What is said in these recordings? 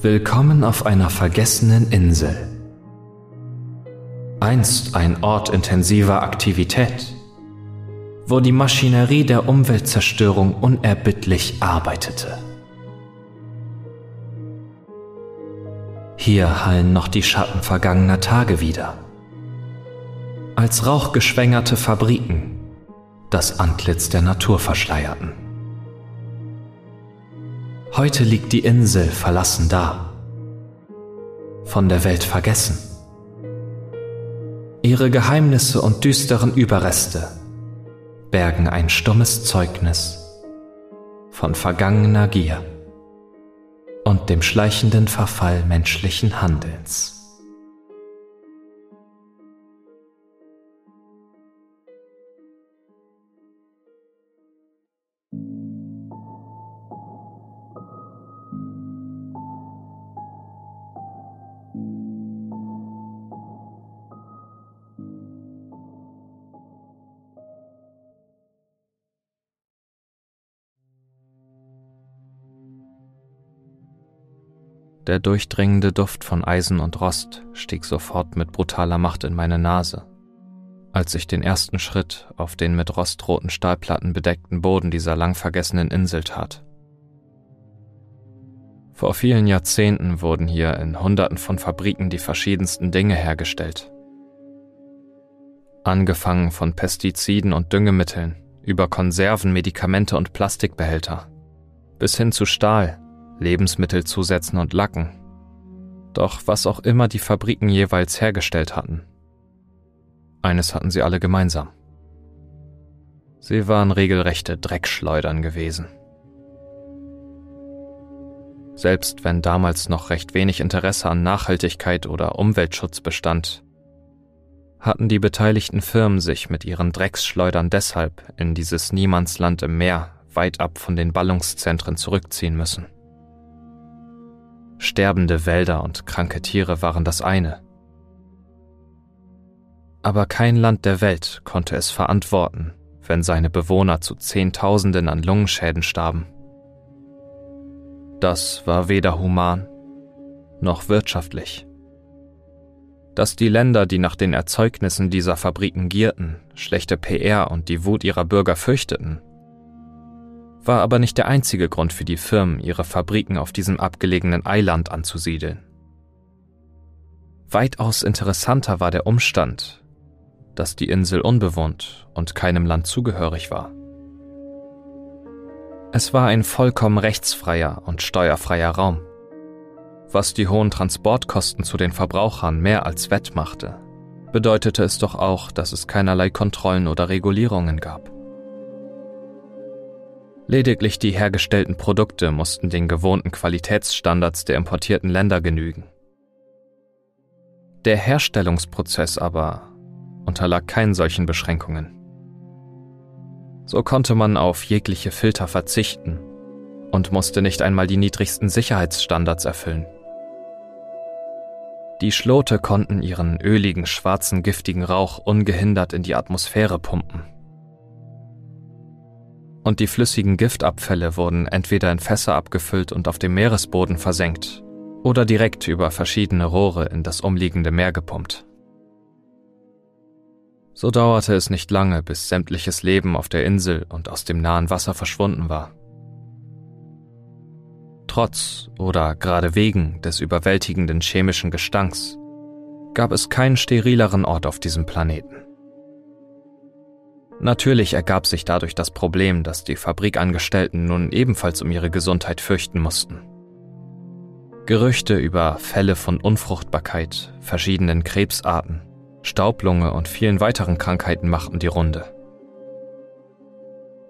Willkommen auf einer vergessenen Insel. Einst ein Ort intensiver Aktivität, wo die Maschinerie der Umweltzerstörung unerbittlich arbeitete. Hier hallen noch die Schatten vergangener Tage wieder. Als rauchgeschwängerte Fabriken das Antlitz der Natur verschleierten. Heute liegt die Insel verlassen da, von der Welt vergessen. Ihre Geheimnisse und düsteren Überreste bergen ein stummes Zeugnis von vergangener Gier und dem schleichenden Verfall menschlichen Handelns. Der durchdringende Duft von Eisen und Rost stieg sofort mit brutaler Macht in meine Nase, als ich den ersten Schritt auf den mit rostroten Stahlplatten bedeckten Boden dieser lang vergessenen Insel tat. Vor vielen Jahrzehnten wurden hier in Hunderten von Fabriken die verschiedensten Dinge hergestellt. Angefangen von Pestiziden und Düngemitteln, über Konserven, Medikamente und Plastikbehälter, bis hin zu Stahl, Lebensmittelzusätzen und Lacken. Doch was auch immer die Fabriken jeweils hergestellt hatten, eines hatten sie alle gemeinsam. Sie waren regelrechte Dreckschleudern gewesen. Selbst wenn damals noch recht wenig Interesse an Nachhaltigkeit oder Umweltschutz bestand, hatten die beteiligten Firmen sich mit ihren Drecksschleudern deshalb in dieses Niemandsland im Meer weit ab von den Ballungszentren zurückziehen müssen. Sterbende Wälder und kranke Tiere waren das eine. Aber kein Land der Welt konnte es verantworten, wenn seine Bewohner zu Zehntausenden an Lungenschäden starben. Das war weder human noch wirtschaftlich. Dass die Länder, die nach den Erzeugnissen dieser Fabriken gierten, schlechte PR und die Wut ihrer Bürger fürchteten, war aber nicht der einzige Grund für die Firmen, ihre Fabriken auf diesem abgelegenen Eiland anzusiedeln. Weitaus interessanter war der Umstand, dass die Insel unbewohnt und keinem Land zugehörig war. Es war ein vollkommen rechtsfreier und steuerfreier Raum, was die hohen Transportkosten zu den Verbrauchern mehr als wettmachte, bedeutete es doch auch, dass es keinerlei Kontrollen oder Regulierungen gab. Lediglich die hergestellten Produkte mussten den gewohnten Qualitätsstandards der importierten Länder genügen. Der Herstellungsprozess aber unterlag keinen solchen Beschränkungen. So konnte man auf jegliche Filter verzichten und musste nicht einmal die niedrigsten Sicherheitsstandards erfüllen. Die Schlote konnten ihren öligen, schwarzen, giftigen Rauch ungehindert in die Atmosphäre pumpen und die flüssigen Giftabfälle wurden entweder in Fässer abgefüllt und auf dem Meeresboden versenkt oder direkt über verschiedene Rohre in das umliegende Meer gepumpt. So dauerte es nicht lange, bis sämtliches Leben auf der Insel und aus dem nahen Wasser verschwunden war. Trotz oder gerade wegen des überwältigenden chemischen Gestanks gab es keinen sterileren Ort auf diesem Planeten. Natürlich ergab sich dadurch das Problem, dass die Fabrikangestellten nun ebenfalls um ihre Gesundheit fürchten mussten. Gerüchte über Fälle von Unfruchtbarkeit, verschiedenen Krebsarten, Staublunge und vielen weiteren Krankheiten machten die Runde.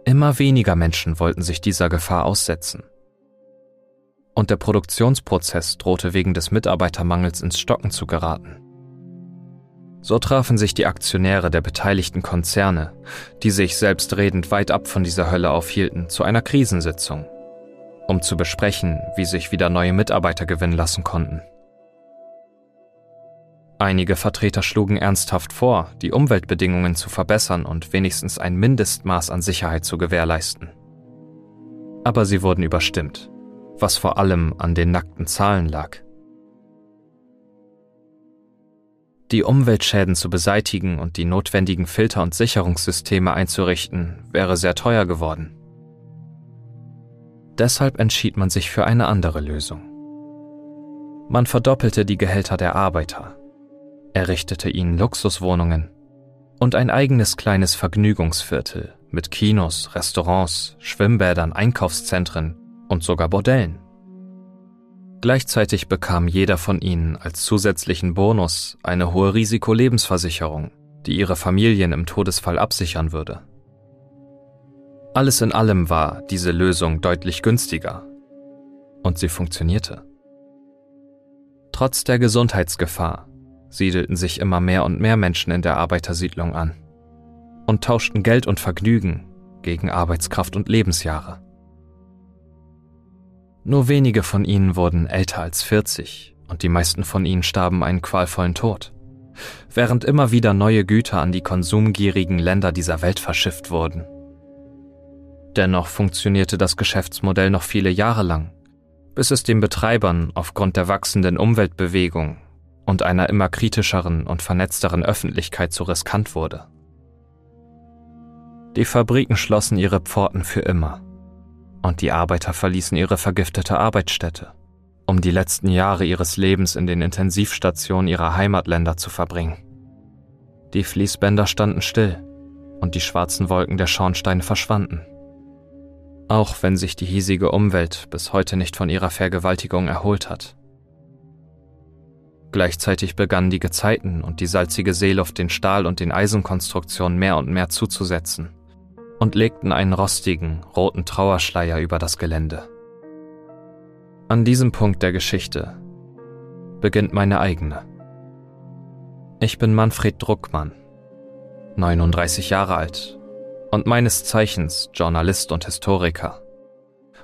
Immer weniger Menschen wollten sich dieser Gefahr aussetzen. Und der Produktionsprozess drohte wegen des Mitarbeitermangels ins Stocken zu geraten. So trafen sich die Aktionäre der beteiligten Konzerne, die sich selbstredend weit ab von dieser Hölle aufhielten, zu einer Krisensitzung, um zu besprechen, wie sich wieder neue Mitarbeiter gewinnen lassen konnten. Einige Vertreter schlugen ernsthaft vor, die Umweltbedingungen zu verbessern und wenigstens ein Mindestmaß an Sicherheit zu gewährleisten. Aber sie wurden überstimmt, was vor allem an den nackten Zahlen lag. Die Umweltschäden zu beseitigen und die notwendigen Filter- und Sicherungssysteme einzurichten, wäre sehr teuer geworden. Deshalb entschied man sich für eine andere Lösung. Man verdoppelte die Gehälter der Arbeiter, errichtete ihnen Luxuswohnungen und ein eigenes kleines Vergnügungsviertel mit Kinos, Restaurants, Schwimmbädern, Einkaufszentren und sogar Bordellen. Gleichzeitig bekam jeder von ihnen als zusätzlichen Bonus eine hohe Risikolebensversicherung, die ihre Familien im Todesfall absichern würde. Alles in allem war diese Lösung deutlich günstiger. Und sie funktionierte. Trotz der Gesundheitsgefahr siedelten sich immer mehr und mehr Menschen in der Arbeitersiedlung an und tauschten Geld und Vergnügen gegen Arbeitskraft und Lebensjahre. Nur wenige von ihnen wurden älter als 40 und die meisten von ihnen starben einen qualvollen Tod, während immer wieder neue Güter an die konsumgierigen Länder dieser Welt verschifft wurden. Dennoch funktionierte das Geschäftsmodell noch viele Jahre lang, bis es den Betreibern aufgrund der wachsenden Umweltbewegung und einer immer kritischeren und vernetzteren Öffentlichkeit zu riskant wurde. Die Fabriken schlossen ihre Pforten für immer und die Arbeiter verließen ihre vergiftete Arbeitsstätte, um die letzten Jahre ihres Lebens in den Intensivstationen ihrer Heimatländer zu verbringen. Die Fließbänder standen still und die schwarzen Wolken der Schornsteine verschwanden. Auch wenn sich die hiesige Umwelt bis heute nicht von ihrer Vergewaltigung erholt hat. Gleichzeitig begannen die Gezeiten und die salzige Seeluft den Stahl- und den Eisenkonstruktionen mehr und mehr zuzusetzen und legten einen rostigen, roten Trauerschleier über das Gelände. An diesem Punkt der Geschichte beginnt meine eigene. Ich bin Manfred Druckmann, 39 Jahre alt und meines Zeichens Journalist und Historiker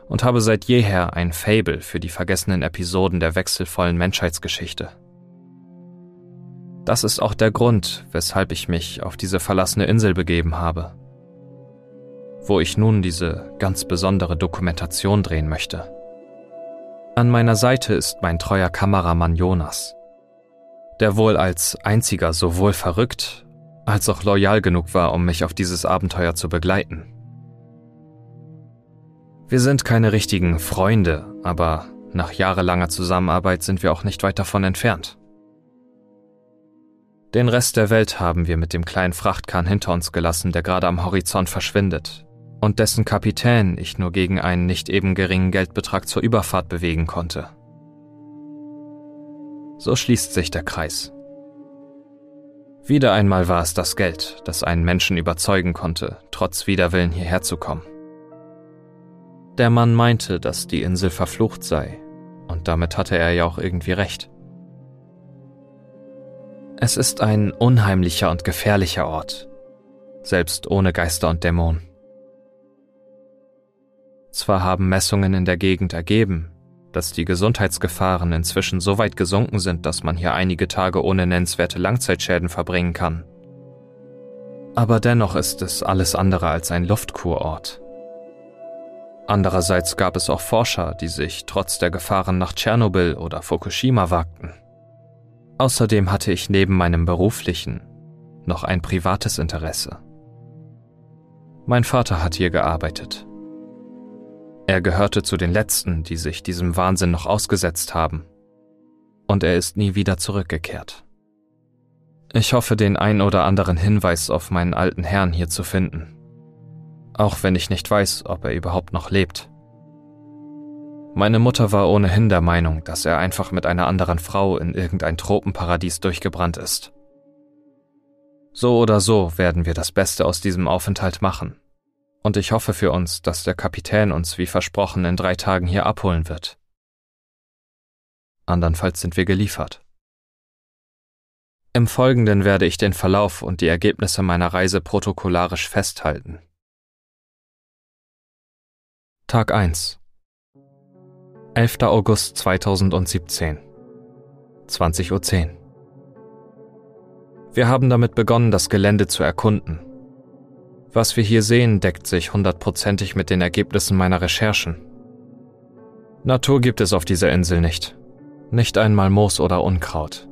und habe seit jeher ein Fable für die vergessenen Episoden der wechselvollen Menschheitsgeschichte. Das ist auch der Grund, weshalb ich mich auf diese verlassene Insel begeben habe wo ich nun diese ganz besondere Dokumentation drehen möchte. An meiner Seite ist mein treuer Kameramann Jonas, der wohl als einziger sowohl verrückt als auch loyal genug war, um mich auf dieses Abenteuer zu begleiten. Wir sind keine richtigen Freunde, aber nach jahrelanger Zusammenarbeit sind wir auch nicht weit davon entfernt. Den Rest der Welt haben wir mit dem kleinen Frachtkahn hinter uns gelassen, der gerade am Horizont verschwindet, und dessen Kapitän ich nur gegen einen nicht eben geringen Geldbetrag zur Überfahrt bewegen konnte. So schließt sich der Kreis. Wieder einmal war es das Geld, das einen Menschen überzeugen konnte, trotz Widerwillen hierher zu kommen. Der Mann meinte, dass die Insel verflucht sei, und damit hatte er ja auch irgendwie recht. Es ist ein unheimlicher und gefährlicher Ort, selbst ohne Geister und Dämonen. Zwar haben Messungen in der Gegend ergeben, dass die Gesundheitsgefahren inzwischen so weit gesunken sind, dass man hier einige Tage ohne nennenswerte Langzeitschäden verbringen kann. Aber dennoch ist es alles andere als ein Luftkurort. Andererseits gab es auch Forscher, die sich trotz der Gefahren nach Tschernobyl oder Fukushima wagten. Außerdem hatte ich neben meinem beruflichen noch ein privates Interesse. Mein Vater hat hier gearbeitet er gehörte zu den Letzten, die sich diesem Wahnsinn noch ausgesetzt haben. Und er ist nie wieder zurückgekehrt. Ich hoffe, den ein oder anderen Hinweis auf meinen alten Herrn hier zu finden. Auch wenn ich nicht weiß, ob er überhaupt noch lebt. Meine Mutter war ohnehin der Meinung, dass er einfach mit einer anderen Frau in irgendein Tropenparadies durchgebrannt ist. So oder so werden wir das Beste aus diesem Aufenthalt machen und ich hoffe für uns, dass der Kapitän uns wie versprochen in drei Tagen hier abholen wird. Andernfalls sind wir geliefert. Im Folgenden werde ich den Verlauf und die Ergebnisse meiner Reise protokollarisch festhalten. Tag 1 11. August 2017 20.10 Uhr Wir haben damit begonnen, das Gelände zu erkunden was wir hier sehen, deckt sich hundertprozentig mit den Ergebnissen meiner Recherchen. Natur gibt es auf dieser Insel nicht. Nicht einmal Moos oder Unkraut.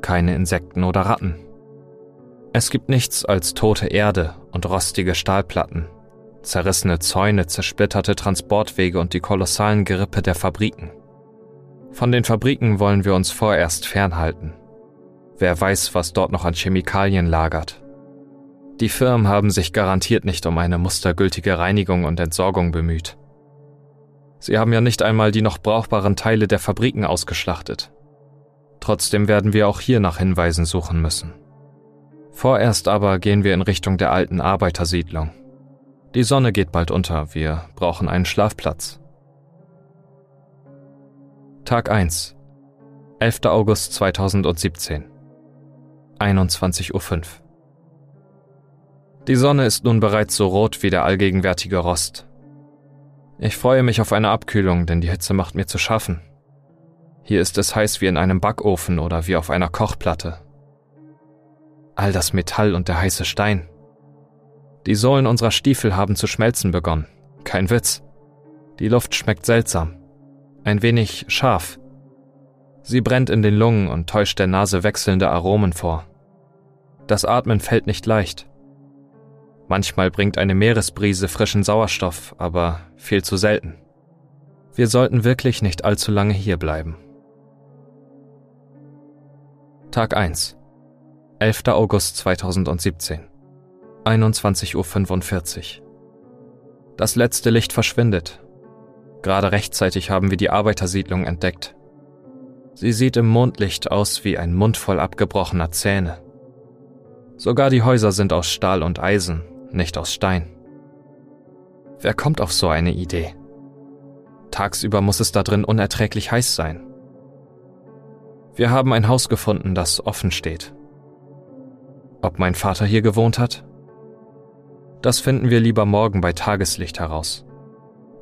Keine Insekten oder Ratten. Es gibt nichts als tote Erde und rostige Stahlplatten, zerrissene Zäune, zersplitterte Transportwege und die kolossalen Gerippe der Fabriken. Von den Fabriken wollen wir uns vorerst fernhalten. Wer weiß, was dort noch an Chemikalien lagert. Die Firmen haben sich garantiert nicht um eine mustergültige Reinigung und Entsorgung bemüht. Sie haben ja nicht einmal die noch brauchbaren Teile der Fabriken ausgeschlachtet. Trotzdem werden wir auch hier nach Hinweisen suchen müssen. Vorerst aber gehen wir in Richtung der alten Arbeitersiedlung. Die Sonne geht bald unter, wir brauchen einen Schlafplatz. Tag 1. 11. August 2017. 21.05 Uhr. Die Sonne ist nun bereits so rot wie der allgegenwärtige Rost. Ich freue mich auf eine Abkühlung, denn die Hitze macht mir zu schaffen. Hier ist es heiß wie in einem Backofen oder wie auf einer Kochplatte. All das Metall und der heiße Stein. Die Sohlen unserer Stiefel haben zu schmelzen begonnen. Kein Witz. Die Luft schmeckt seltsam. Ein wenig scharf. Sie brennt in den Lungen und täuscht der Nase wechselnde Aromen vor. Das Atmen fällt nicht leicht. Manchmal bringt eine Meeresbrise frischen Sauerstoff, aber viel zu selten. Wir sollten wirklich nicht allzu lange hier bleiben. Tag 1. 11. August 2017. 21.45 Uhr. Das letzte Licht verschwindet. Gerade rechtzeitig haben wir die Arbeitersiedlung entdeckt. Sie sieht im Mondlicht aus wie ein Mund voll abgebrochener Zähne. Sogar die Häuser sind aus Stahl und Eisen nicht aus Stein. Wer kommt auf so eine Idee? Tagsüber muss es da drin unerträglich heiß sein. Wir haben ein Haus gefunden, das offen steht. Ob mein Vater hier gewohnt hat? Das finden wir lieber morgen bei Tageslicht heraus.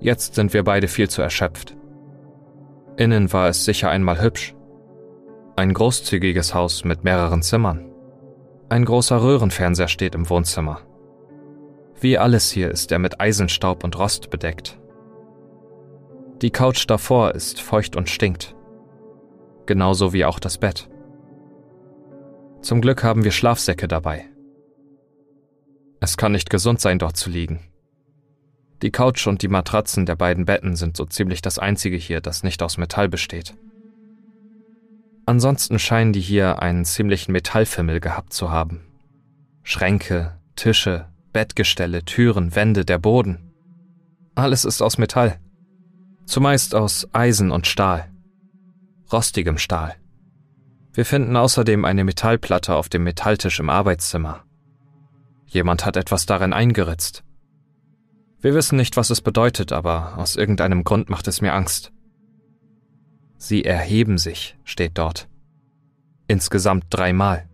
Jetzt sind wir beide viel zu erschöpft. Innen war es sicher einmal hübsch. Ein großzügiges Haus mit mehreren Zimmern. Ein großer Röhrenfernseher steht im Wohnzimmer. Wie alles hier ist er mit Eisenstaub und Rost bedeckt. Die Couch davor ist feucht und stinkt. Genauso wie auch das Bett. Zum Glück haben wir Schlafsäcke dabei. Es kann nicht gesund sein, dort zu liegen. Die Couch und die Matratzen der beiden Betten sind so ziemlich das einzige hier, das nicht aus Metall besteht. Ansonsten scheinen die hier einen ziemlichen Metallfimmel gehabt zu haben. Schränke, Tische, Bettgestelle, Türen, Wände, der Boden. Alles ist aus Metall. Zumeist aus Eisen und Stahl. Rostigem Stahl. Wir finden außerdem eine Metallplatte auf dem Metalltisch im Arbeitszimmer. Jemand hat etwas darin eingeritzt. Wir wissen nicht, was es bedeutet, aber aus irgendeinem Grund macht es mir Angst. Sie erheben sich, steht dort. Insgesamt dreimal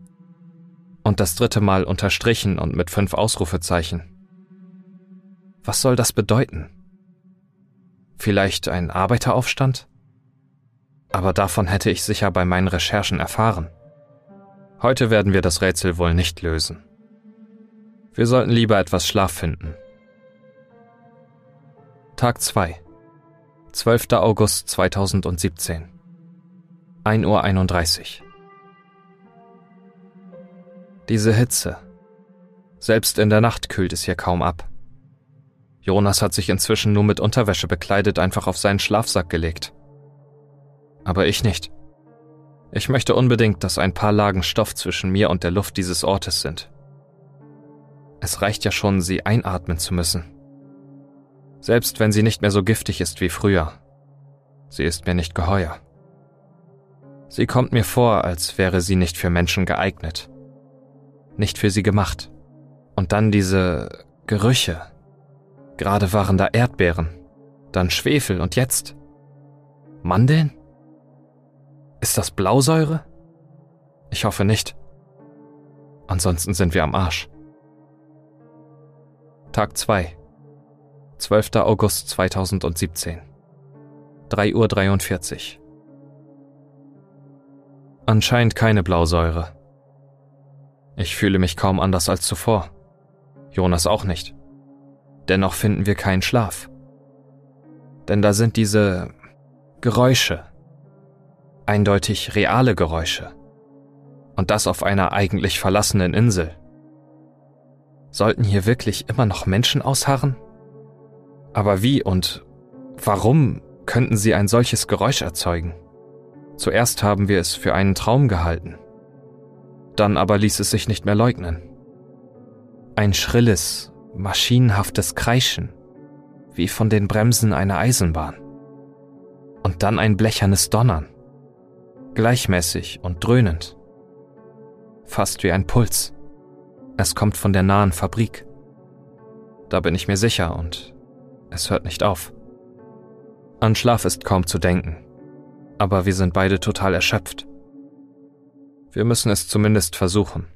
und das dritte Mal unterstrichen und mit fünf Ausrufezeichen. Was soll das bedeuten? Vielleicht ein Arbeiteraufstand? Aber davon hätte ich sicher bei meinen Recherchen erfahren. Heute werden wir das Rätsel wohl nicht lösen. Wir sollten lieber etwas Schlaf finden. Tag 2. 12. August 2017. 1.31 Uhr. Diese Hitze. Selbst in der Nacht kühlt es hier kaum ab. Jonas hat sich inzwischen nur mit Unterwäsche bekleidet einfach auf seinen Schlafsack gelegt. Aber ich nicht. Ich möchte unbedingt, dass ein paar Lagen Stoff zwischen mir und der Luft dieses Ortes sind. Es reicht ja schon, sie einatmen zu müssen. Selbst wenn sie nicht mehr so giftig ist wie früher. Sie ist mir nicht geheuer. Sie kommt mir vor, als wäre sie nicht für Menschen geeignet nicht für sie gemacht. Und dann diese Gerüche. Gerade waren da Erdbeeren, dann Schwefel und jetzt Mandeln? Ist das Blausäure? Ich hoffe nicht. Ansonsten sind wir am Arsch. Tag 2. 12. August 2017. 3.43 Uhr. Anscheinend keine Blausäure. Ich fühle mich kaum anders als zuvor. Jonas auch nicht. Dennoch finden wir keinen Schlaf. Denn da sind diese Geräusche. Eindeutig reale Geräusche. Und das auf einer eigentlich verlassenen Insel. Sollten hier wirklich immer noch Menschen ausharren? Aber wie und warum könnten sie ein solches Geräusch erzeugen? Zuerst haben wir es für einen Traum gehalten. Dann aber ließ es sich nicht mehr leugnen. Ein schrilles, maschinenhaftes Kreischen, wie von den Bremsen einer Eisenbahn. Und dann ein blechernes Donnern, gleichmäßig und dröhnend. Fast wie ein Puls. Es kommt von der nahen Fabrik. Da bin ich mir sicher und es hört nicht auf. An Schlaf ist kaum zu denken, aber wir sind beide total erschöpft. Wir müssen es zumindest versuchen.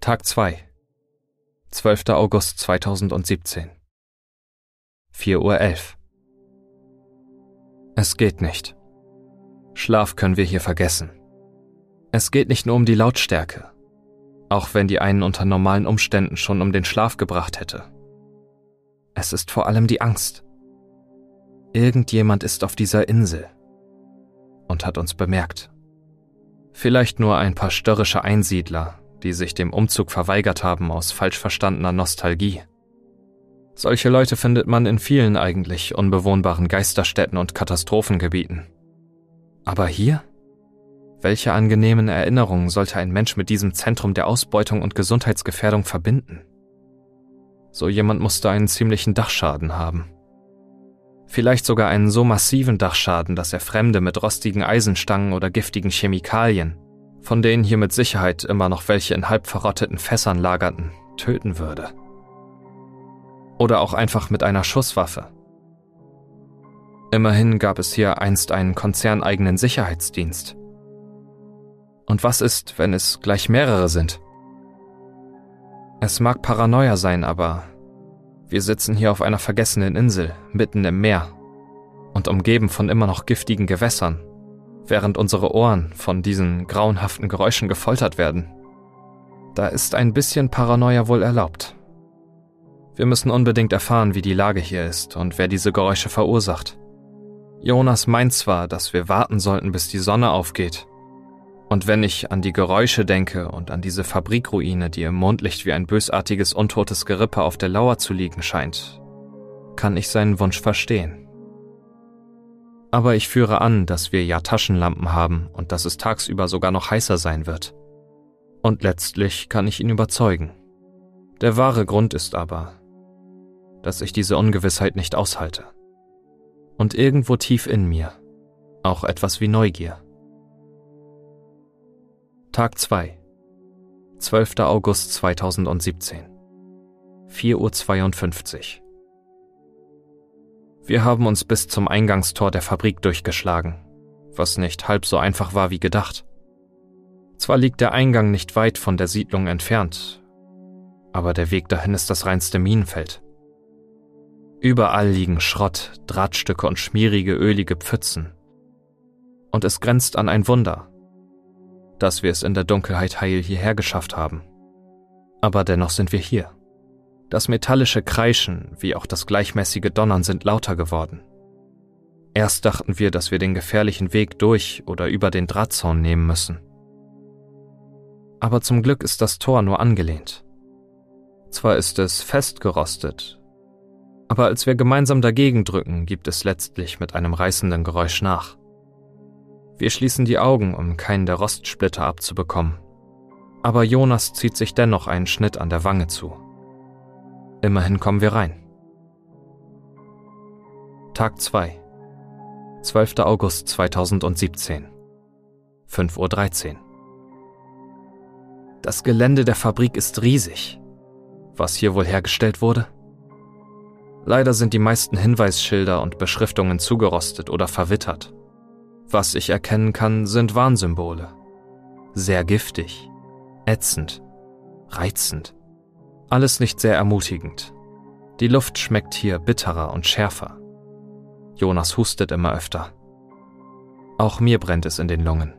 Tag 2 12. August 2017 4.11 Uhr Es geht nicht. Schlaf können wir hier vergessen. Es geht nicht nur um die Lautstärke, auch wenn die einen unter normalen Umständen schon um den Schlaf gebracht hätte. Es ist vor allem die Angst. Irgendjemand ist auf dieser Insel und hat uns bemerkt. Vielleicht nur ein paar störrische Einsiedler, die sich dem Umzug verweigert haben aus falsch verstandener Nostalgie. Solche Leute findet man in vielen eigentlich unbewohnbaren Geisterstädten und Katastrophengebieten. Aber hier? Welche angenehmen Erinnerungen sollte ein Mensch mit diesem Zentrum der Ausbeutung und Gesundheitsgefährdung verbinden? So jemand musste einen ziemlichen Dachschaden haben. Vielleicht sogar einen so massiven Dachschaden, dass er Fremde mit rostigen Eisenstangen oder giftigen Chemikalien, von denen hier mit Sicherheit immer noch welche in halb verrotteten Fässern lagerten, töten würde. Oder auch einfach mit einer Schusswaffe. Immerhin gab es hier einst einen konzerneigenen Sicherheitsdienst. Und was ist, wenn es gleich mehrere sind? Es mag Paranoia sein, aber wir sitzen hier auf einer vergessenen Insel, mitten im Meer und umgeben von immer noch giftigen Gewässern, während unsere Ohren von diesen grauenhaften Geräuschen gefoltert werden. Da ist ein bisschen Paranoia wohl erlaubt. Wir müssen unbedingt erfahren, wie die Lage hier ist und wer diese Geräusche verursacht. Jonas meint zwar, dass wir warten sollten, bis die Sonne aufgeht, und wenn ich an die Geräusche denke und an diese Fabrikruine, die im Mondlicht wie ein bösartiges, untotes Gerippe auf der Lauer zu liegen scheint, kann ich seinen Wunsch verstehen. Aber ich führe an, dass wir ja Taschenlampen haben und dass es tagsüber sogar noch heißer sein wird. Und letztlich kann ich ihn überzeugen. Der wahre Grund ist aber, dass ich diese Ungewissheit nicht aushalte. Und irgendwo tief in mir auch etwas wie Neugier. Tag 2 12. August 2017 4.52 Uhr Wir haben uns bis zum Eingangstor der Fabrik durchgeschlagen, was nicht halb so einfach war wie gedacht. Zwar liegt der Eingang nicht weit von der Siedlung entfernt, aber der Weg dahin ist das reinste Minenfeld. Überall liegen Schrott, Drahtstücke und schmierige, ölige Pfützen. Und es grenzt an ein Wunder, dass wir es in der Dunkelheit heil hierher geschafft haben. Aber dennoch sind wir hier. Das metallische Kreischen wie auch das gleichmäßige Donnern sind lauter geworden. Erst dachten wir, dass wir den gefährlichen Weg durch oder über den Drahtzaun nehmen müssen. Aber zum Glück ist das Tor nur angelehnt. Zwar ist es festgerostet, aber als wir gemeinsam dagegen drücken, gibt es letztlich mit einem reißenden Geräusch nach. Wir schließen die Augen, um keinen der Rostsplitter abzubekommen. Aber Jonas zieht sich dennoch einen Schnitt an der Wange zu. Immerhin kommen wir rein. Tag 2 12. August 2017 5.13 Uhr Das Gelände der Fabrik ist riesig. Was hier wohl hergestellt wurde? Leider sind die meisten Hinweisschilder und Beschriftungen zugerostet oder verwittert. Was ich erkennen kann, sind Warnsymbole. Sehr giftig, ätzend, reizend. Alles nicht sehr ermutigend. Die Luft schmeckt hier bitterer und schärfer. Jonas hustet immer öfter. Auch mir brennt es in den Lungen.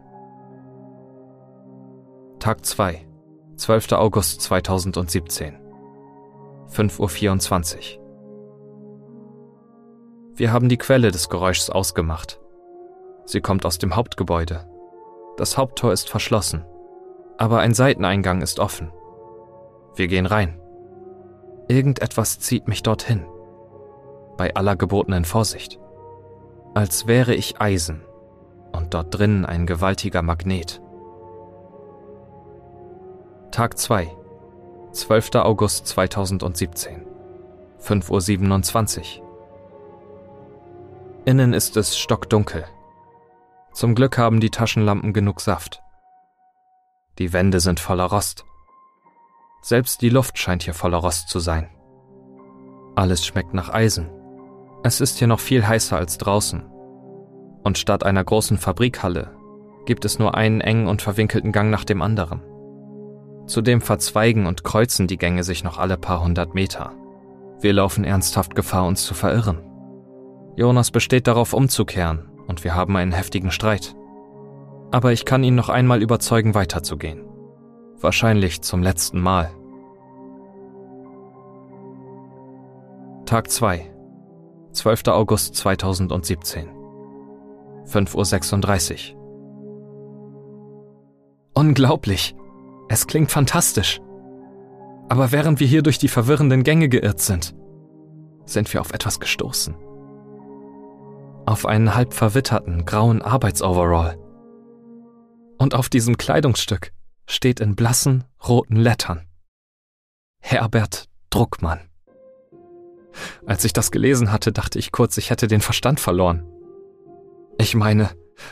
Tag 2, 12. August 2017. 5.24 Uhr. Wir haben die Quelle des Geräuschs ausgemacht. Sie kommt aus dem Hauptgebäude. Das Haupttor ist verschlossen, aber ein Seiteneingang ist offen. Wir gehen rein. Irgendetwas zieht mich dorthin. Bei aller gebotenen Vorsicht. Als wäre ich Eisen und dort drinnen ein gewaltiger Magnet. Tag 2, 12. August 2017, 5.27 Uhr. Innen ist es stockdunkel. Zum Glück haben die Taschenlampen genug Saft. Die Wände sind voller Rost. Selbst die Luft scheint hier voller Rost zu sein. Alles schmeckt nach Eisen. Es ist hier noch viel heißer als draußen. Und statt einer großen Fabrikhalle gibt es nur einen engen und verwinkelten Gang nach dem anderen. Zudem verzweigen und kreuzen die Gänge sich noch alle paar hundert Meter. Wir laufen ernsthaft Gefahr, uns zu verirren. Jonas besteht darauf, umzukehren, und wir haben einen heftigen Streit. Aber ich kann ihn noch einmal überzeugen, weiterzugehen. Wahrscheinlich zum letzten Mal. Tag 2. 12. August 2017. 5.36 Uhr. Unglaublich. Es klingt fantastisch. Aber während wir hier durch die verwirrenden Gänge geirrt sind, sind wir auf etwas gestoßen auf einen halb verwitterten grauen Arbeitsoverall. Und auf diesem Kleidungsstück steht in blassen roten Lettern Herbert Druckmann. Als ich das gelesen hatte, dachte ich kurz, ich hätte den Verstand verloren. Ich meine,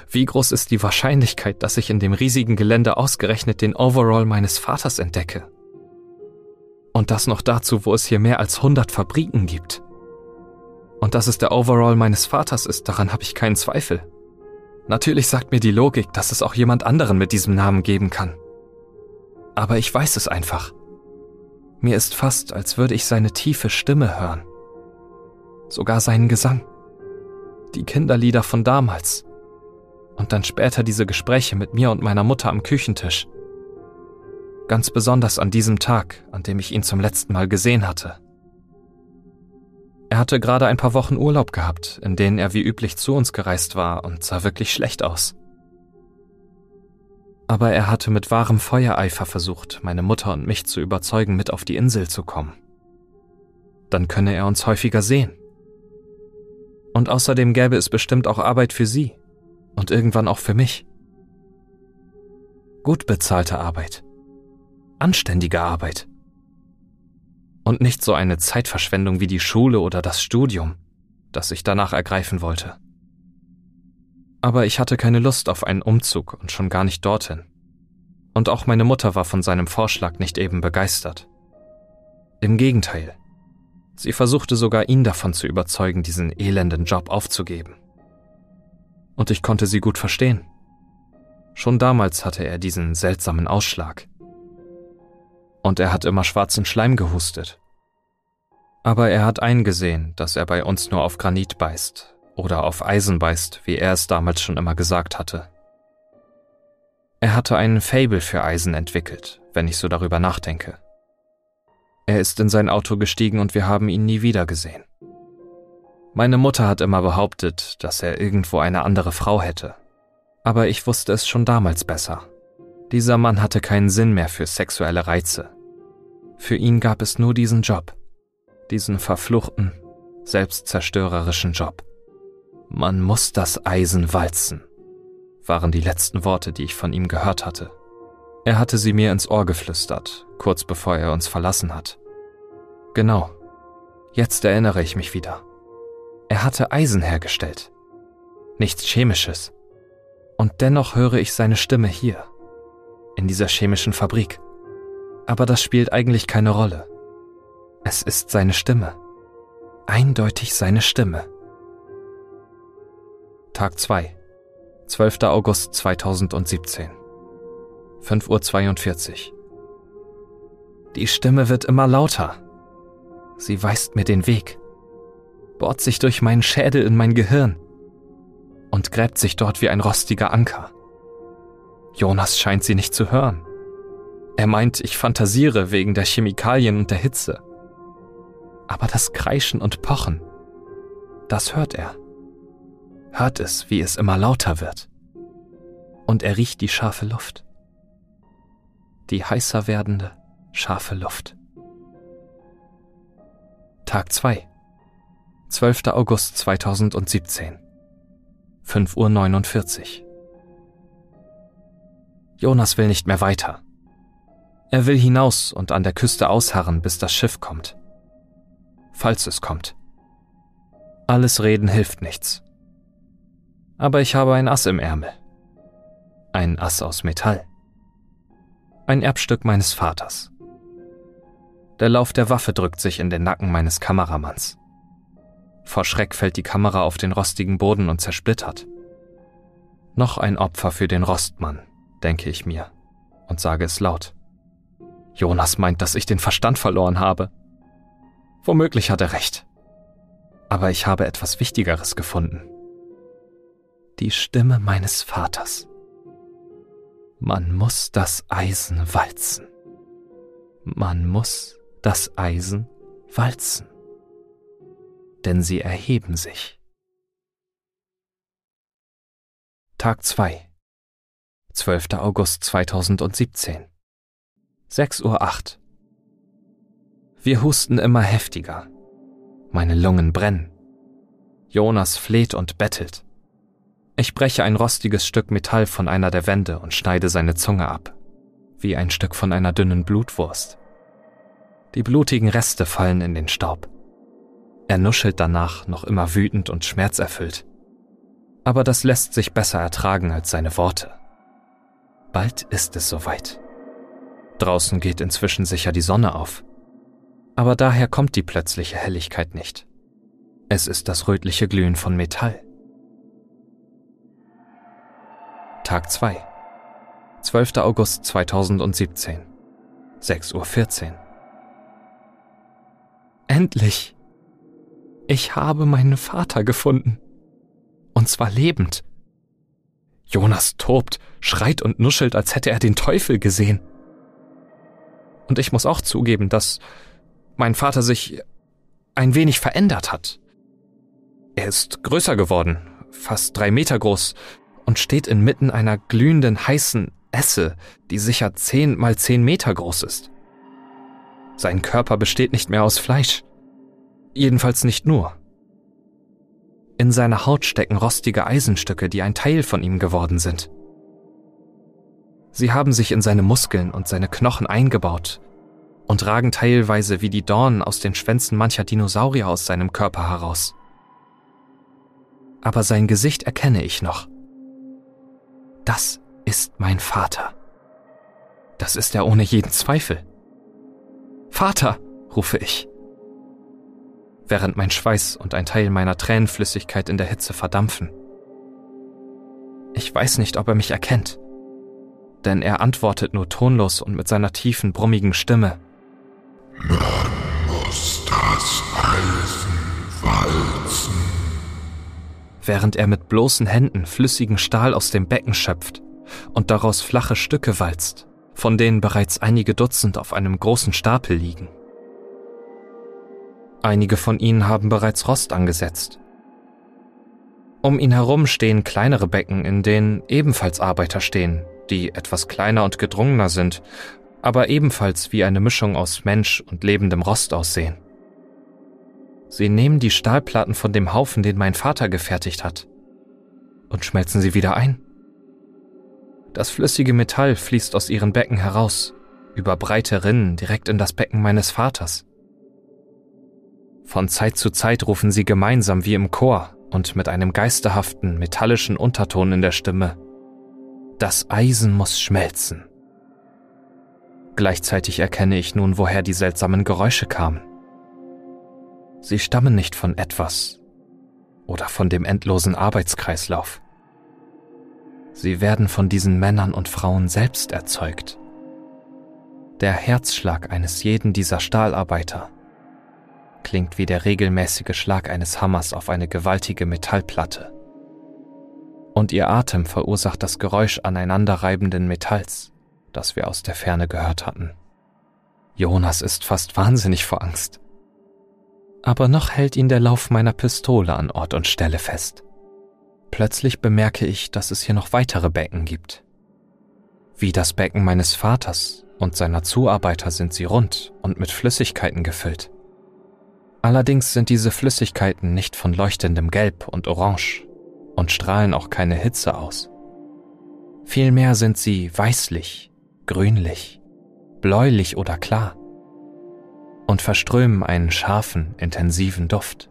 wie groß ist die Wahrscheinlichkeit, dass ich in dem riesigen Gelände ausgerechnet den Overall meines Vaters entdecke? Und das noch dazu, wo es hier mehr als 100 Fabriken gibt. Und dass es der Overall meines Vaters ist, daran habe ich keinen Zweifel. Natürlich sagt mir die Logik, dass es auch jemand anderen mit diesem Namen geben kann. Aber ich weiß es einfach. Mir ist fast, als würde ich seine tiefe Stimme hören. Sogar seinen Gesang. Die Kinderlieder von damals. Und dann später diese Gespräche mit mir und meiner Mutter am Küchentisch. Ganz besonders an diesem Tag, an dem ich ihn zum letzten Mal gesehen hatte. Er hatte gerade ein paar Wochen Urlaub gehabt, in denen er wie üblich zu uns gereist war und sah wirklich schlecht aus. Aber er hatte mit wahrem Feuereifer versucht, meine Mutter und mich zu überzeugen, mit auf die Insel zu kommen. Dann könne er uns häufiger sehen. Und außerdem gäbe es bestimmt auch Arbeit für sie und irgendwann auch für mich. Gut bezahlte Arbeit. Anständige Arbeit. Und nicht so eine Zeitverschwendung wie die Schule oder das Studium, das ich danach ergreifen wollte. Aber ich hatte keine Lust auf einen Umzug und schon gar nicht dorthin. Und auch meine Mutter war von seinem Vorschlag nicht eben begeistert. Im Gegenteil. Sie versuchte sogar ihn davon zu überzeugen, diesen elenden Job aufzugeben. Und ich konnte sie gut verstehen. Schon damals hatte er diesen seltsamen Ausschlag. Und er hat immer schwarzen Schleim gehustet. Aber er hat eingesehen, dass er bei uns nur auf Granit beißt oder auf Eisen beißt, wie er es damals schon immer gesagt hatte. Er hatte einen Fable für Eisen entwickelt, wenn ich so darüber nachdenke. Er ist in sein Auto gestiegen und wir haben ihn nie wieder gesehen. Meine Mutter hat immer behauptet, dass er irgendwo eine andere Frau hätte. Aber ich wusste es schon damals besser. Dieser Mann hatte keinen Sinn mehr für sexuelle Reize. Für ihn gab es nur diesen Job. Diesen verfluchten, selbstzerstörerischen Job. Man muss das Eisen walzen, waren die letzten Worte, die ich von ihm gehört hatte. Er hatte sie mir ins Ohr geflüstert, kurz bevor er uns verlassen hat. Genau. Jetzt erinnere ich mich wieder. Er hatte Eisen hergestellt. Nichts Chemisches. Und dennoch höre ich seine Stimme hier, in dieser chemischen Fabrik. Aber das spielt eigentlich keine Rolle. Es ist seine Stimme. Eindeutig seine Stimme. Tag 2. 12. August 2017. 5.42 Uhr. Die Stimme wird immer lauter. Sie weist mir den Weg, bohrt sich durch meinen Schädel in mein Gehirn und gräbt sich dort wie ein rostiger Anker. Jonas scheint sie nicht zu hören. Er meint, ich fantasiere wegen der Chemikalien und der Hitze. Aber das Kreischen und Pochen, das hört er. Hört es, wie es immer lauter wird. Und er riecht die scharfe Luft. Die heißer werdende, scharfe Luft. Tag 2. 12. August 2017. 5.49 Uhr. Jonas will nicht mehr weiter. Er will hinaus und an der Küste ausharren, bis das Schiff kommt. Falls es kommt. Alles Reden hilft nichts. Aber ich habe ein Ass im Ärmel. Ein Ass aus Metall. Ein Erbstück meines Vaters. Der Lauf der Waffe drückt sich in den Nacken meines Kameramanns. Vor Schreck fällt die Kamera auf den rostigen Boden und zersplittert. Noch ein Opfer für den Rostmann, denke ich mir und sage es laut. Jonas meint, dass ich den Verstand verloren habe. Womöglich hat er recht. Aber ich habe etwas Wichtigeres gefunden. Die Stimme meines Vaters. Man muss das Eisen walzen. Man muss das Eisen walzen. Denn sie erheben sich. Tag 2 12. August 2017 6.08 Uhr. Wir husten immer heftiger. Meine Lungen brennen. Jonas fleht und bettelt. Ich breche ein rostiges Stück Metall von einer der Wände und schneide seine Zunge ab, wie ein Stück von einer dünnen Blutwurst. Die blutigen Reste fallen in den Staub. Er nuschelt danach, noch immer wütend und schmerzerfüllt. Aber das lässt sich besser ertragen als seine Worte. Bald ist es soweit. Draußen geht inzwischen sicher die Sonne auf. Aber daher kommt die plötzliche Helligkeit nicht. Es ist das rötliche Glühen von Metall. Tag 2. 12. August 2017. 6.14 Uhr. Endlich! Ich habe meinen Vater gefunden. Und zwar lebend. Jonas tobt, schreit und nuschelt, als hätte er den Teufel gesehen. Und ich muss auch zugeben, dass mein Vater sich ein wenig verändert hat. Er ist größer geworden, fast drei Meter groß, und steht inmitten einer glühenden, heißen Esse, die sicher zehn mal zehn Meter groß ist. Sein Körper besteht nicht mehr aus Fleisch. Jedenfalls nicht nur. In seiner Haut stecken rostige Eisenstücke, die ein Teil von ihm geworden sind. Sie haben sich in seine Muskeln und seine Knochen eingebaut und ragen teilweise wie die Dornen aus den Schwänzen mancher Dinosaurier aus seinem Körper heraus. Aber sein Gesicht erkenne ich noch. Das ist mein Vater. Das ist er ohne jeden Zweifel. Vater, rufe ich, während mein Schweiß und ein Teil meiner Tränenflüssigkeit in der Hitze verdampfen. Ich weiß nicht, ob er mich erkennt denn er antwortet nur tonlos und mit seiner tiefen, brummigen Stimme. Man muss das Eisen walzen. Während er mit bloßen Händen flüssigen Stahl aus dem Becken schöpft und daraus flache Stücke walzt, von denen bereits einige Dutzend auf einem großen Stapel liegen. Einige von ihnen haben bereits Rost angesetzt. Um ihn herum stehen kleinere Becken, in denen ebenfalls Arbeiter stehen, die etwas kleiner und gedrungener sind, aber ebenfalls wie eine Mischung aus Mensch und lebendem Rost aussehen. Sie nehmen die Stahlplatten von dem Haufen, den mein Vater gefertigt hat, und schmelzen sie wieder ein. Das flüssige Metall fließt aus ihren Becken heraus, über breite Rinnen direkt in das Becken meines Vaters. Von Zeit zu Zeit rufen sie gemeinsam wie im Chor und mit einem geisterhaften, metallischen Unterton in der Stimme das Eisen muss schmelzen. Gleichzeitig erkenne ich nun, woher die seltsamen Geräusche kamen. Sie stammen nicht von etwas oder von dem endlosen Arbeitskreislauf. Sie werden von diesen Männern und Frauen selbst erzeugt. Der Herzschlag eines jeden dieser Stahlarbeiter klingt wie der regelmäßige Schlag eines Hammers auf eine gewaltige Metallplatte und ihr Atem verursacht das Geräusch aneinanderreibenden Metalls, das wir aus der Ferne gehört hatten. Jonas ist fast wahnsinnig vor Angst. Aber noch hält ihn der Lauf meiner Pistole an Ort und Stelle fest. Plötzlich bemerke ich, dass es hier noch weitere Becken gibt. Wie das Becken meines Vaters und seiner Zuarbeiter sind sie rund und mit Flüssigkeiten gefüllt. Allerdings sind diese Flüssigkeiten nicht von leuchtendem Gelb und Orange und strahlen auch keine Hitze aus. Vielmehr sind sie weißlich, grünlich, bläulich oder klar und verströmen einen scharfen, intensiven Duft.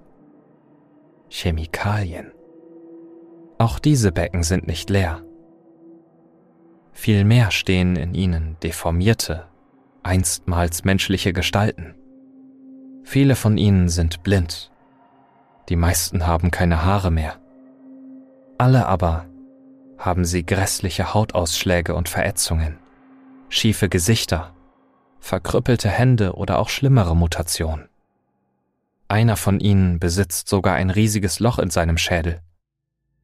Chemikalien. Auch diese Becken sind nicht leer. Vielmehr stehen in ihnen deformierte, einstmals menschliche Gestalten. Viele von ihnen sind blind. Die meisten haben keine Haare mehr. Alle aber haben sie grässliche Hautausschläge und Verätzungen, schiefe Gesichter, verkrüppelte Hände oder auch schlimmere Mutationen. Einer von ihnen besitzt sogar ein riesiges Loch in seinem Schädel,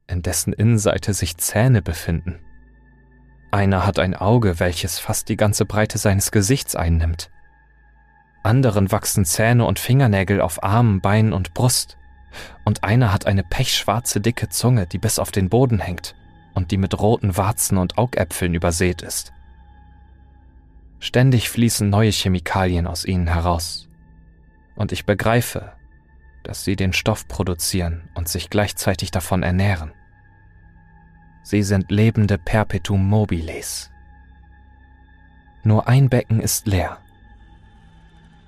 in dessen Innenseite sich Zähne befinden. Einer hat ein Auge, welches fast die ganze Breite seines Gesichts einnimmt. Anderen wachsen Zähne und Fingernägel auf Armen, Beinen und Brust. Und einer hat eine pechschwarze dicke Zunge, die bis auf den Boden hängt und die mit roten Warzen und Augäpfeln übersät ist. Ständig fließen neue Chemikalien aus ihnen heraus. Und ich begreife, dass sie den Stoff produzieren und sich gleichzeitig davon ernähren. Sie sind lebende Perpetuum mobiles. Nur ein Becken ist leer.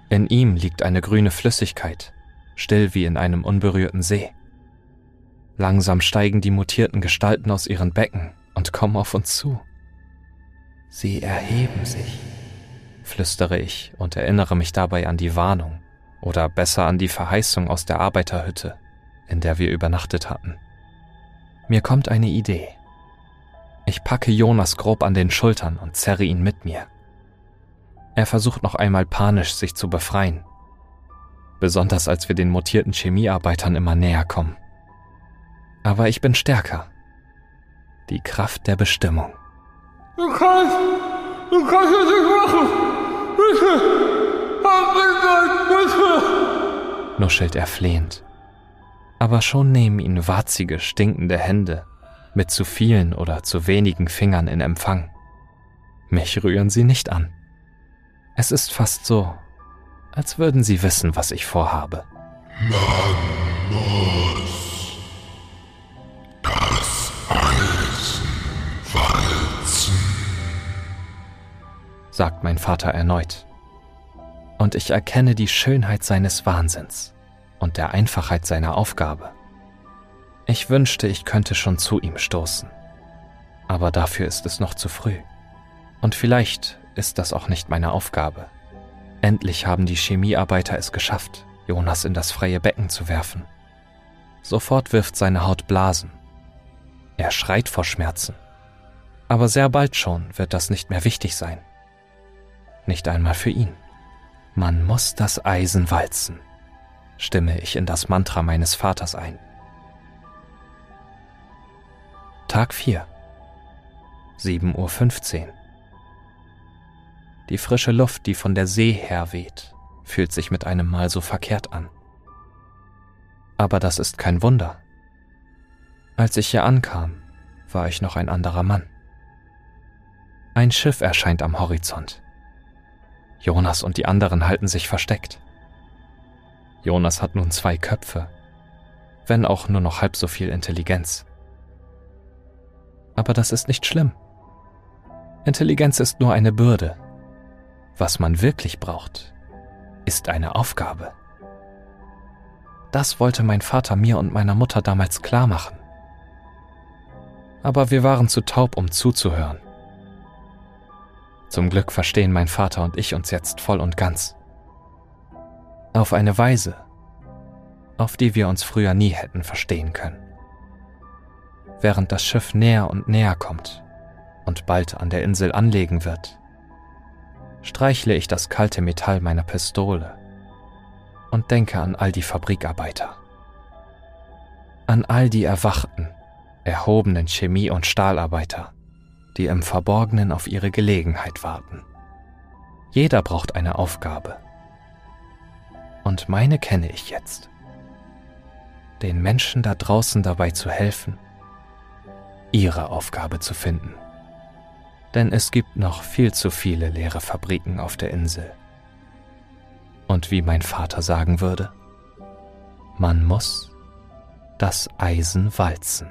In ihm liegt eine grüne Flüssigkeit, still wie in einem unberührten See. Langsam steigen die mutierten Gestalten aus ihren Becken und kommen auf uns zu. Sie erheben sich, flüstere ich und erinnere mich dabei an die Warnung oder besser an die Verheißung aus der Arbeiterhütte, in der wir übernachtet hatten. Mir kommt eine Idee. Ich packe Jonas grob an den Schultern und zerre ihn mit mir. Er versucht noch einmal panisch, sich zu befreien. Besonders als wir den mutierten Chemiearbeitern immer näher kommen. Aber ich bin stärker. Die Kraft der Bestimmung. Du kannst, du kannst es nicht machen. Bitte, hab nicht, bitte. nuschelt er flehend. Aber schon nehmen ihn warzige, stinkende Hände mit zu vielen oder zu wenigen Fingern in Empfang. Mich rühren sie nicht an. Es ist fast so, als würden sie wissen, was ich vorhabe. Man muss das Eisen walzen. sagt mein Vater erneut. Und ich erkenne die Schönheit seines Wahnsinns und der Einfachheit seiner Aufgabe. Ich wünschte, ich könnte schon zu ihm stoßen. Aber dafür ist es noch zu früh. Und vielleicht ist das auch nicht meine Aufgabe. Endlich haben die Chemiearbeiter es geschafft, Jonas in das freie Becken zu werfen. Sofort wirft seine Haut Blasen. Er schreit vor Schmerzen. Aber sehr bald schon wird das nicht mehr wichtig sein. Nicht einmal für ihn. Man muss das Eisen walzen, stimme ich in das Mantra meines Vaters ein. Tag 4. 7.15 Uhr. Die frische Luft, die von der See her weht, fühlt sich mit einem Mal so verkehrt an. Aber das ist kein Wunder. Als ich hier ankam, war ich noch ein anderer Mann. Ein Schiff erscheint am Horizont. Jonas und die anderen halten sich versteckt. Jonas hat nun zwei Köpfe, wenn auch nur noch halb so viel Intelligenz. Aber das ist nicht schlimm. Intelligenz ist nur eine Bürde. Was man wirklich braucht, ist eine Aufgabe. Das wollte mein Vater mir und meiner Mutter damals klar machen. Aber wir waren zu taub, um zuzuhören. Zum Glück verstehen mein Vater und ich uns jetzt voll und ganz. Auf eine Weise, auf die wir uns früher nie hätten verstehen können. Während das Schiff näher und näher kommt und bald an der Insel anlegen wird, streichle ich das kalte Metall meiner Pistole und denke an all die Fabrikarbeiter. An all die erwachten, erhobenen Chemie- und Stahlarbeiter, die im Verborgenen auf ihre Gelegenheit warten. Jeder braucht eine Aufgabe. Und meine kenne ich jetzt. Den Menschen da draußen dabei zu helfen, ihre Aufgabe zu finden. Denn es gibt noch viel zu viele leere Fabriken auf der Insel. Und wie mein Vater sagen würde, man muss das Eisen walzen.